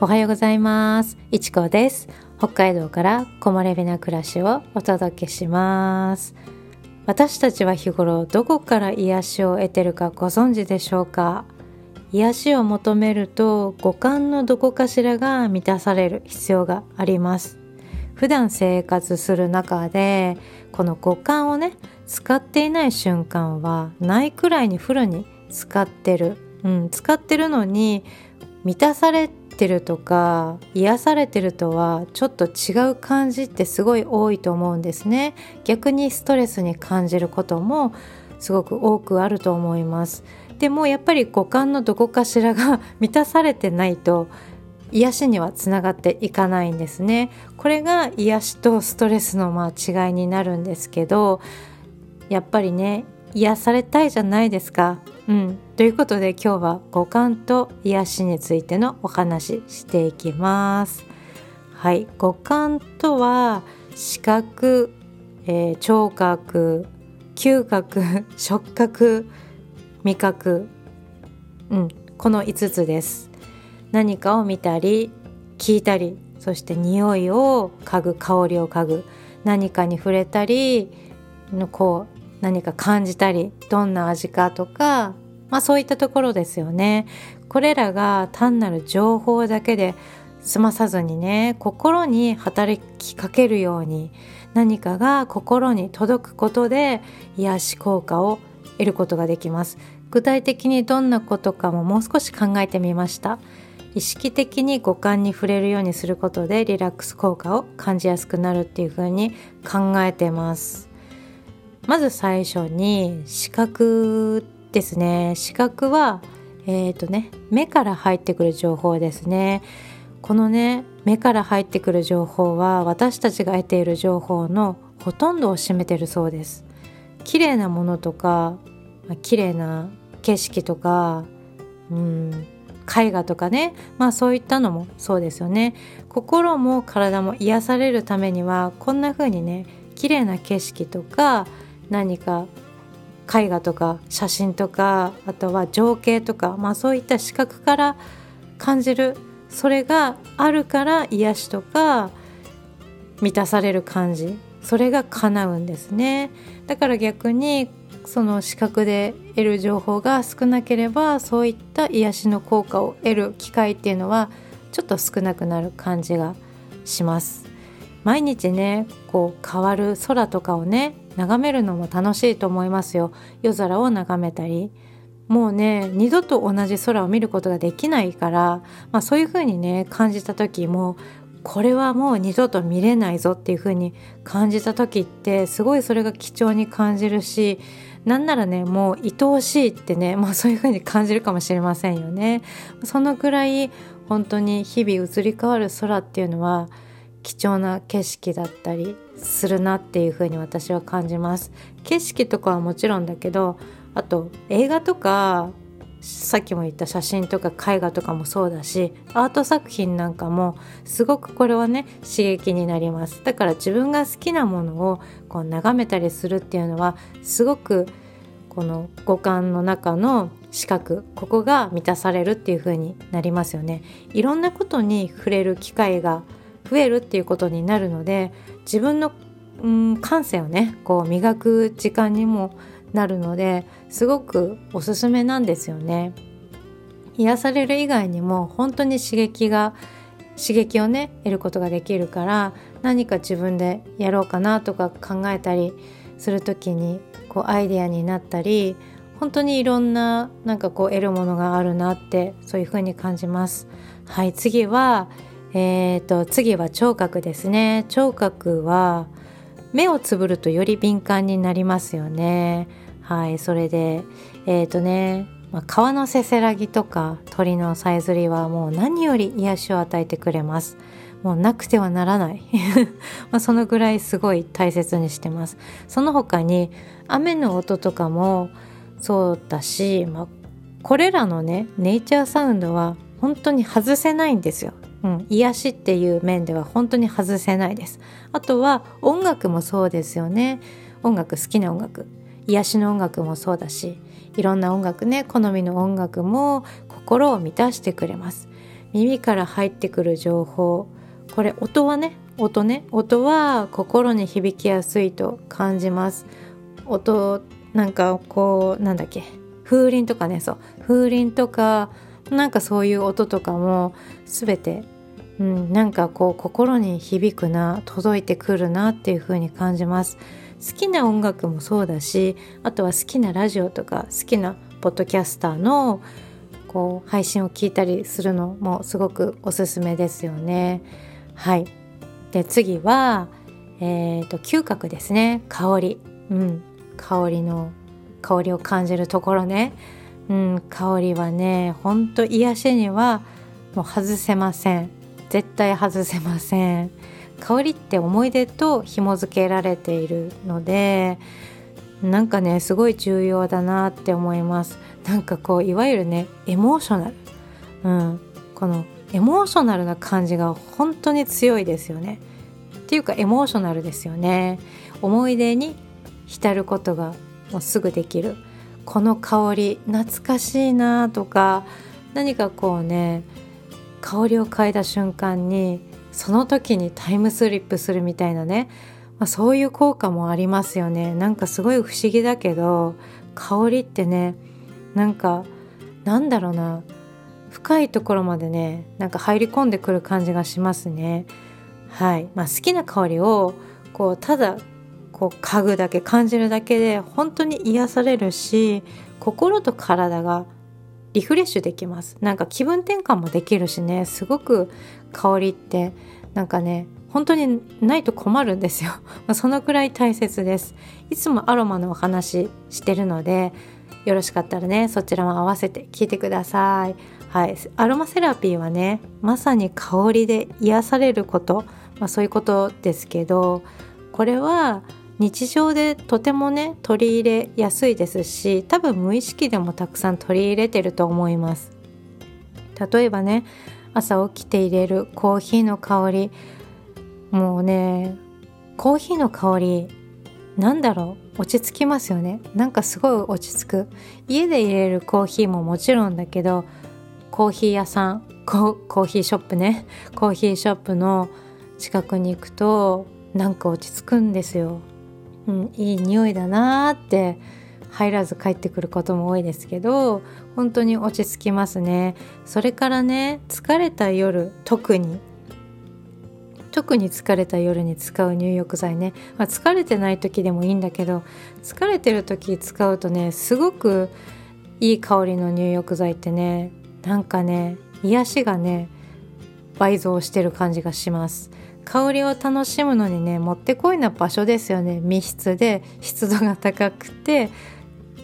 おはようございます。いちこです。北海道から木漏れ日な暮らしをお届けします。私たちは日頃どこから癒しを得てるかご存知でしょうか？癒しを求めると五感のどこかしらが満たされる必要があります。普段生活する中でこの五感をね使っていない瞬間はないくらいにフルに使ってる。うん、使ってるのに満たされてるとか癒されてるとはちょっと違う感じってすごい多いと思うんですね。逆にストレスに感じることもすごく多くあると思います。でもやっぱり五感のどこかしらが 満たされてないと癒しにはつながっていかないんですね。これが癒しとストレスのまあ違いになるんですけどやっぱりね癒されたいじゃないですか。うん、ということで今日は五感と癒しについてのお話していきます。はい、五感とは視覚、えー、聴覚、嗅覚、触覚、味覚、うん、この5つです。何かを見たり聞いたり、そして匂いを嗅ぐ、香りを嗅ぐ、何かに触れたり、こう何か感じたりどんな味かとか、まあ、そういったところですよね。これらが単なる情報だけで済まさずにね心に働きかけるように何かが心に届くことで癒し効果を得ることができます。具体的にどんなことかももう少し考えてみました。意識的に五感に触れるようにすることでリラックス効果を感じやすくなるっていう風に考えてます。まず最初に視覚ですね。視覚はえっ、ー、とね目から入ってくる情報ですね。このね目から入ってくる情報は私たちが得ている情報のほとんどを占めてるそうです。綺麗なものとか綺麗な景色とかうん絵画とかねまあそういったのもそうですよね。心も体も癒されるためにはこんな風にね綺麗な景色とか何か絵画とか写真とかあとは情景とか、まあ、そういった視覚から感じるそれがあるから癒しとか満たされる感じそれが叶うんですね。だから逆にその視覚で得る情報が少なければそういった癒しの効果を得る機会っていうのはちょっと少なくなる感じがします。毎日ねこう変わる空とかをね眺めるのも楽しいと思いますよ夜空を眺めたりもうね二度と同じ空を見ることができないから、まあ、そういう風にね感じた時もこれはもう二度と見れないぞっていう風に感じた時ってすごいそれが貴重に感じるしなんならねもう愛おしいってね、まあ、そういう風に感じるかもしれませんよね。そのくらい本当に日々移り変わる空っていうのは貴重な景色だったりするなっていう風に私は感じます。景色とかはもちろんだけどあと映画とかさっきも言った写真とか絵画とかもそうだしアート作品なんかもすごくこれはね刺激になります。だから自分が好きなものをこう眺めたりするっていうのはすごくこの五感の中の視覚ここが満たされるっていう風になりますよね。いろんなことに触れる機会が増えるっていうことになるので自分の、うん、感性をねこう磨く時間にもなるのですごくおすすめなんですよね。癒される以外にも本当に刺激が刺激をね得ることができるから何か自分でやろうかなとか考えたりする時にこうアイデアになったり本当にいろんななんかこう得るものがあるなってそういう風に感じます。はい次はえーと、次は聴覚ですね。聴覚は目をつぶるとより敏感になりますよね。はいそれでえっ、ー、とね、まあ、川のせせらぎとか鳥のさえずりはもう何より癒しを与えてくれます。もうなくてはならない。まそのぐらいすごい大切にしてます。その他に雨の音とかもそうだし、まあ、これらのねネイチャーサウンドは本当に外せないんですよ。うん、癒しっていう面では本当に外せないです。あとは音楽もそうですよね。音楽好きな音楽。癒しの音楽もそうだしいろんな音楽ね好みの音楽も心を満たしてくれます。耳から入ってくる情報。これ音はね音ね。音は心に響きやすいと感じます。音なんかこうなんだっけ。風鈴とかねそう。風鈴とかなんかそういう音とかも全て、うん、なんかこう心に響くな届いてくるなっていう風に感じます。好きな音楽もそうだしあとは好きなラジオとか好きなポッドキャスターのこう配信を聞いたりするのもすごくおすすめですよね。はい。で次は、えーと、嗅覚ですね。香り、うん、香りの香りを感じるところね、うん、香りはねほんと癒しにはもう外せません。絶対外せません。香りって思い出と紐付けられているのでなんかねすごい重要だなって思います。なんかこういわゆるねエモーショナル、うん、このエモーショナルな感じが本当に強いですよね。っていうかエモーショナルですよね。思い出に浸ることがもうすぐできる。この香り懐かしいなとか何かこうね香りを嗅いだ瞬間にその時にタイムスリップするみたいなね、まあ、そういう効果もありますよね。なんかすごい不思議だけど香りってねなんかなんだろうな深いところまでねなんか入り込んでくる感じがしますね。はい、まあ、好きな香りをこうただこう嗅ぐだけ感じるだけで本当に癒されるし心と体がリフレッシュできます。なんか気分転換もできるしね。すごく香りってなんかね本当にないと困るんですよ。そのくらい大切です。いつもアロマのお話してるのでよろしかったらねそちらも合わせて聞いてください。はい。アロマセラピーはねまさに香りで癒されること、まあ、そういうことですけどこれは日常でとてもね取り入れやすいですし多分無意識でもたくさん取り入れてると思います。例えばね朝起きて入れるコーヒーの香り。もうねコーヒーの香りなんだろう？落ち着きますよね。なんかすごい落ち着く。家で入れるコーヒーももちろんだけどコーヒー屋さんコーヒーショップね。コーヒーショップの近くに行くとなんか落ち着くんですよ。うん、いい匂いだなーって入らず帰ってくることも多いですけど本当に落ち着きますね。それからね疲れた夜特に。特に疲れた夜に使う入浴剤ね、まあ、疲れてない時でもいいんだけど疲れてる時使うとねすごくいい香りの入浴剤ってねなんかね癒しがね倍増してる感じがします。香りを楽しむのにねもってこいな場所ですよね。密室で湿度が高くて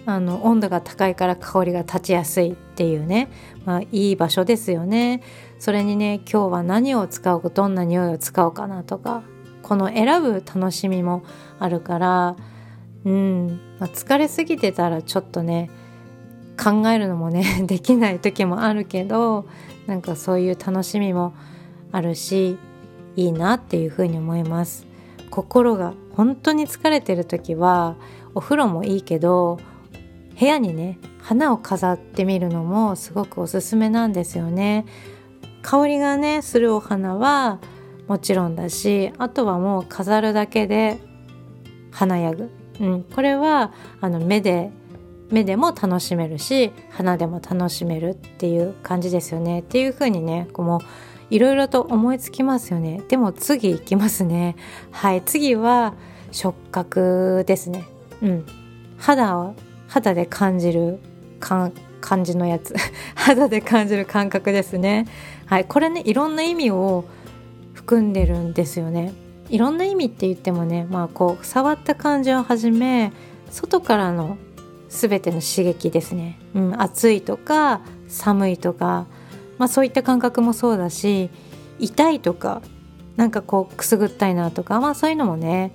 あの温度が高いから香りが立ちやすいっていうね、まあ、いい場所ですよね。それにね今日は何を使うどんな匂いを使おうかなとかこの選ぶ楽しみもあるからうん、まあ、疲れすぎてたらちょっとね考えるのもね できない時もあるけどなんかそういう楽しみもあるしいいなっていうふうに思います。心が本当に疲れてる時はお風呂もいいけど部屋にね花を飾ってみるのもすごくおすすめなんですよね。香りがねするお花はもちろんだしあとはもう飾るだけで華やぐ、うん、これはあの目で目でも楽しめるし花でも楽しめるっていう感じですよね。っていう風にねこうもういろいろと思いつきますよね。でも次いきますね。はい。次は触覚ですね。うん。肌を肌で感じる感感じのやつ。肌で感じる感覚ですね。はい。これねいろんな意味を含んでるんですよね。いろんな意味って言ってもねまあこう触った感じをはじめ外からの全ての刺激ですね、うん、暑いとか寒いとかまあ、そういった感覚もそうだし痛いとかなんかこうくすぐったいなとかまあそういうのもね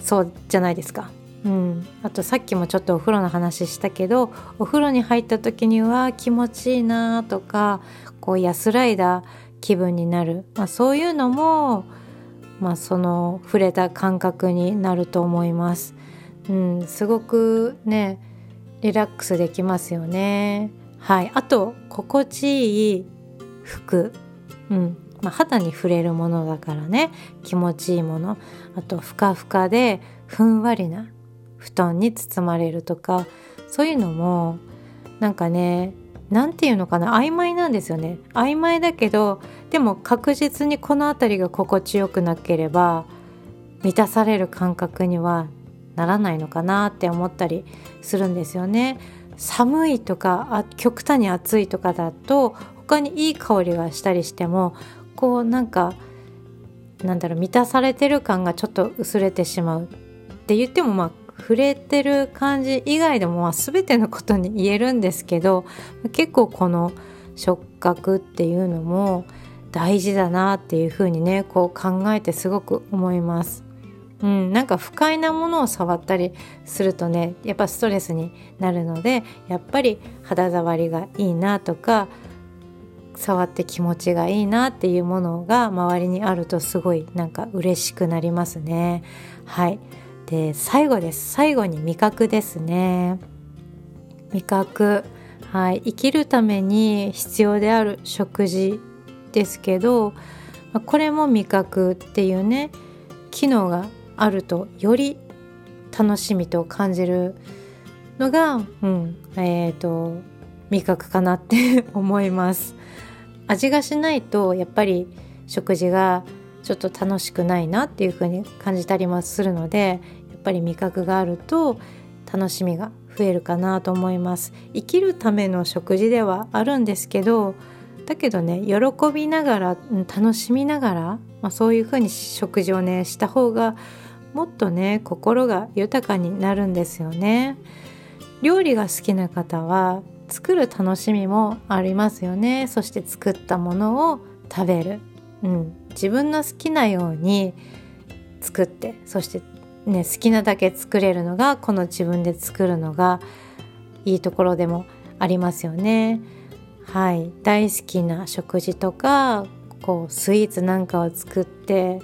そうじゃないですか。うん、あとさっきもちょっとお風呂の話したけどお風呂に入った時には気持ちいいなとかこう安らいだ気分になる、まあ、そういうのも、まあ、その触れた感覚になると思います。うん、すごくねリラックスできますよね。はい、あと心地いい服、うん。まあ、肌に触れるものだからね。気持ちいいもの。あとふかふかでふんわりな布団に包まれるとか。そういうのもなんかね何て言うのかな。曖昧なんですよね。曖昧だけどでも確実にこの辺りが心地よくなければ満たされる感覚にはならないのかなって思ったりするんですよね。寒いとかあ極端に暑いとかだと他にいい香りがしたりしてもこうなんかなんだろう満たされてる感がちょっと薄れてしまうって言ってもまあ触れてる感じ以外でもまあ全てのことに言えるんですけど結構この触覚っていうのも大事だなっていうふうにねこう考えてすごく思います。うん、なんか不快なものを触ったりするとねやっぱストレスになるのでやっぱり肌触りがいいなとか触って気持ちがいいなっていうものが周りにあるとすごいなんか嬉しくなりますね。はい。で最後です。最後に味覚ですね。味覚。はい。生きるために必要である食事ですけどこれも味覚っていうね機能があるとより楽しみと感じるのが、うん。えーと、と味覚かなって思います。味がしないとやっぱり食事がちょっと楽しくないなっていう風に感じたりもするのでぱり味覚があると楽しみが増えるかなと思います。生きるための食事ではあるんですけどだけどね喜びながら楽しみながら、まあ、そういうふうに食事をねした方がもっとね心が豊かになるんですよね。料理が好きな方は作る楽しみもありますよね。そして作ったものを食べる、うん、自分の好きなように作ってそしてね、好きなだけ作れるのがこの自分で作るのがいいところでもありますよね。はい、大好きな食事とかこうスイーツなんかを作って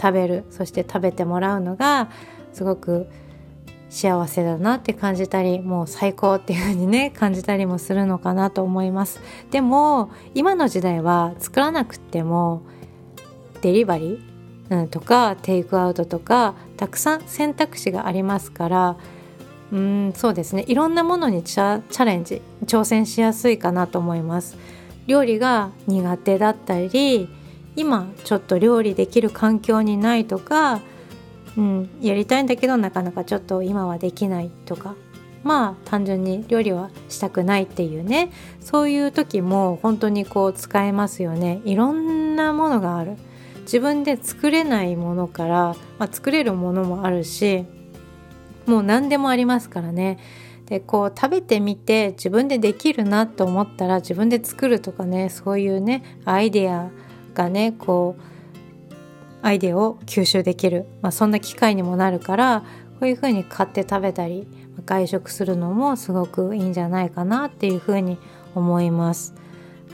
食べるそして食べてもらうのがすごく幸せだなって感じたりもう最高っていう風にね感じたりもするのかなと思います。でも今の時代は作らなくてもデリバリーうん、とかテイクアウトとかたくさん選択肢がありますからうんそうですね。いろんなものにチャレンジ挑戦しやすいかなと思います。料理が苦手だったり今ちょっと料理できる環境にないとか、うん、やりたいんだけどなかなかちょっと今はできないとか。まあ単純に料理はしたくないっていうね。そういう時も本当にこう使えますよね。いろんなものがある。自分で作れないものから、まあ、作れるものもあるしもう何でもありますからね。でこう食べてみて自分でできるなと思ったら自分で作るとかねそういうねアイデアがねこうアイデアを吸収できる、まあ、そんな機会にもなるからこういうふうに買って食べたり外食するのもすごくいいんじゃないかなっていうふうに思います。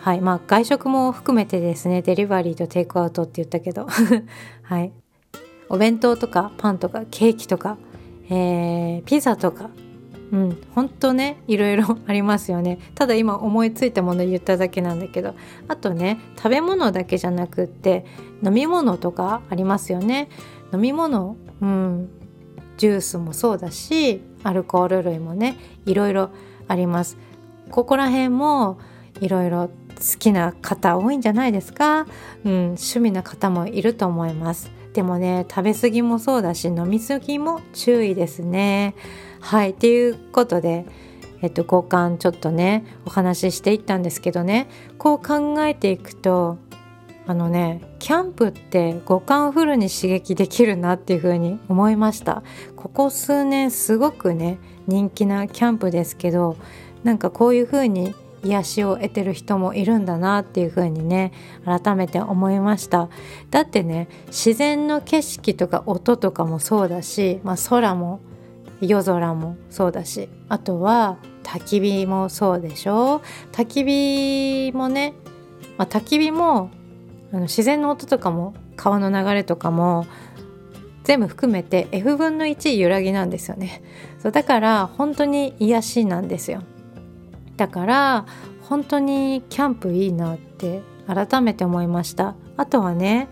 はい。まあ外食も含めてですねデリバリーとテイクアウトって言ったけど。はい。お弁当とかパンとかケーキとか、えー、ピザとかうん本当ねいろいろありますよね。ただ今思いついたもの言っただけなんだけど。あとね食べ物だけじゃなくって飲み物とかありますよね。飲み物うんジュースもそうだしアルコール類もねいろいろあります。ここら辺もいろいろ好きな方多いんじゃないですか、うん、趣味な方もいると思います。でもね食べ過ぎもそうだし飲み過ぎも注意ですね。はいっていうことでえっと五感ちょっとねお話ししていったんですけどねこう考えていくとあのねキャンプって五感フルに刺激できるなっていう風に思いました。ここ数年すごくね人気なキャンプですけどなんかこういう風に癒しを得てる人もいるんだなっていう風にね改めて思いました。だってね自然の景色とか音とかもそうだし、まあ、空も夜空もそうだしあとは焚き火もそうでしょ？焚き火もね、まあ、焚き火もあの自然の音とかも川の流れとかも全部含めて F 分の1揺らぎなんですよね。そうだから本当に癒しなんですよ。だから本当にキャンプいいなって改めて思いました。あとはね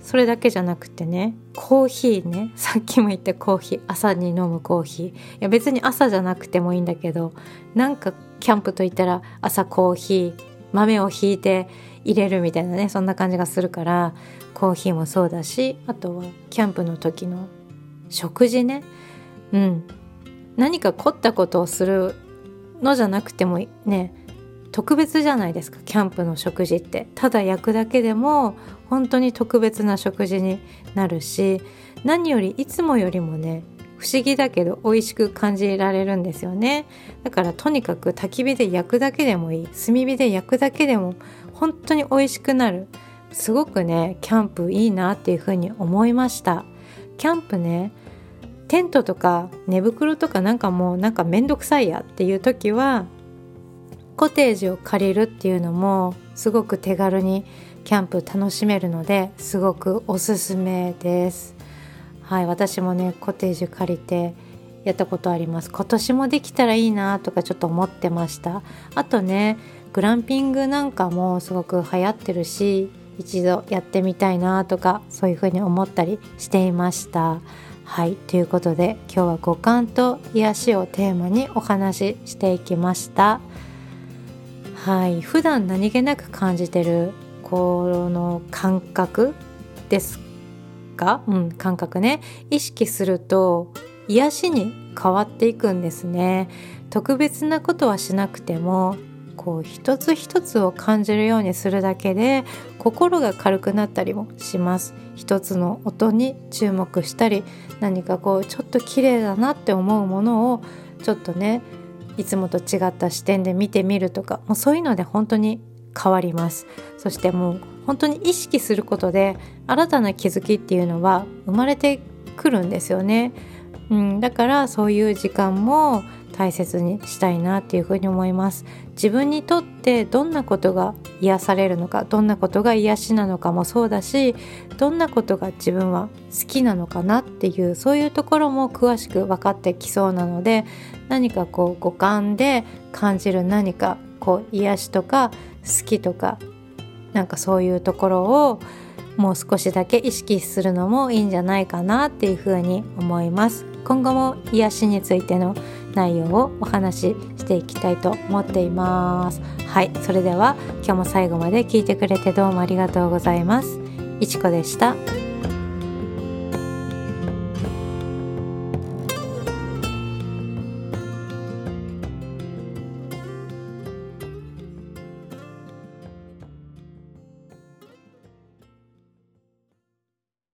それだけじゃなくてねコーヒーねさっきも言ったコーヒー朝に飲むコーヒー。いや別に朝じゃなくてもいいんだけどなんかキャンプといったら朝コーヒー豆をひいて入れるみたいなねそんな感じがするからコーヒーもそうだしあとはキャンプの時の食事ね。うん。何か凝ったことをするのじゃなくてもね。特別じゃないですかキャンプの食事って。ただ焼くだけでも本当に特別な食事になるし何よりいつもよりもね不思議だけど美味しく感じられるんですよね。だからとにかく焚き火で焼くだけでもいい。炭火で焼くだけでも本当に美味しくなる。すごくねキャンプいいなっていうふうに思いました。キャンプねテントとか寝袋とかなんかもうなんかめんどくさいやっていう時はコテージを借りるっていうのもすごく手軽にキャンプ楽しめるのですごくおすすめです。はい私もねコテージ借りてやったことあります。今年もできたらいいなとかちょっと思ってました。あとねグランピングなんかもすごく流行ってるし一度やってみたいなとかそういうふうに思ったりしていました。はいということで今日は五感と癒しをテーマにお話ししていきました。はい普段何気なく感じてるこの感覚ですか？うん感覚ね。意識すると癒しに変わっていくんですね。特別なことはしなくてもこう一つ一つを感じるようにするだけで心が軽くなったりもします。一つの音に注目したり何かこうちょっと綺麗だなって思うものをちょっとねいつもと違った視点で見てみるとかもうそういうので本当に変わります。そしてもう本当に意識することで新たな気づきっていうのは生まれてくるんですよね、うん、だからそういう時間も大切にしたいなっていうふうに思います。自分にとってどんなことが癒されるのかどんなことが癒しなのかもそうだしどんなことが自分は好きなのかなっていうそういうところも詳しく分かってきそうなので何かこう五感で感じる何かこう癒しとか好きとかなんかそういうところをもう少しだけ意識するのもいいんじゃないかなっていうふうに思います。今後も癒しについての内容をお話ししていきたいと思っていますはいそれでは今日も最後まで聞いてくれてどうもありがとうございますいちこでした。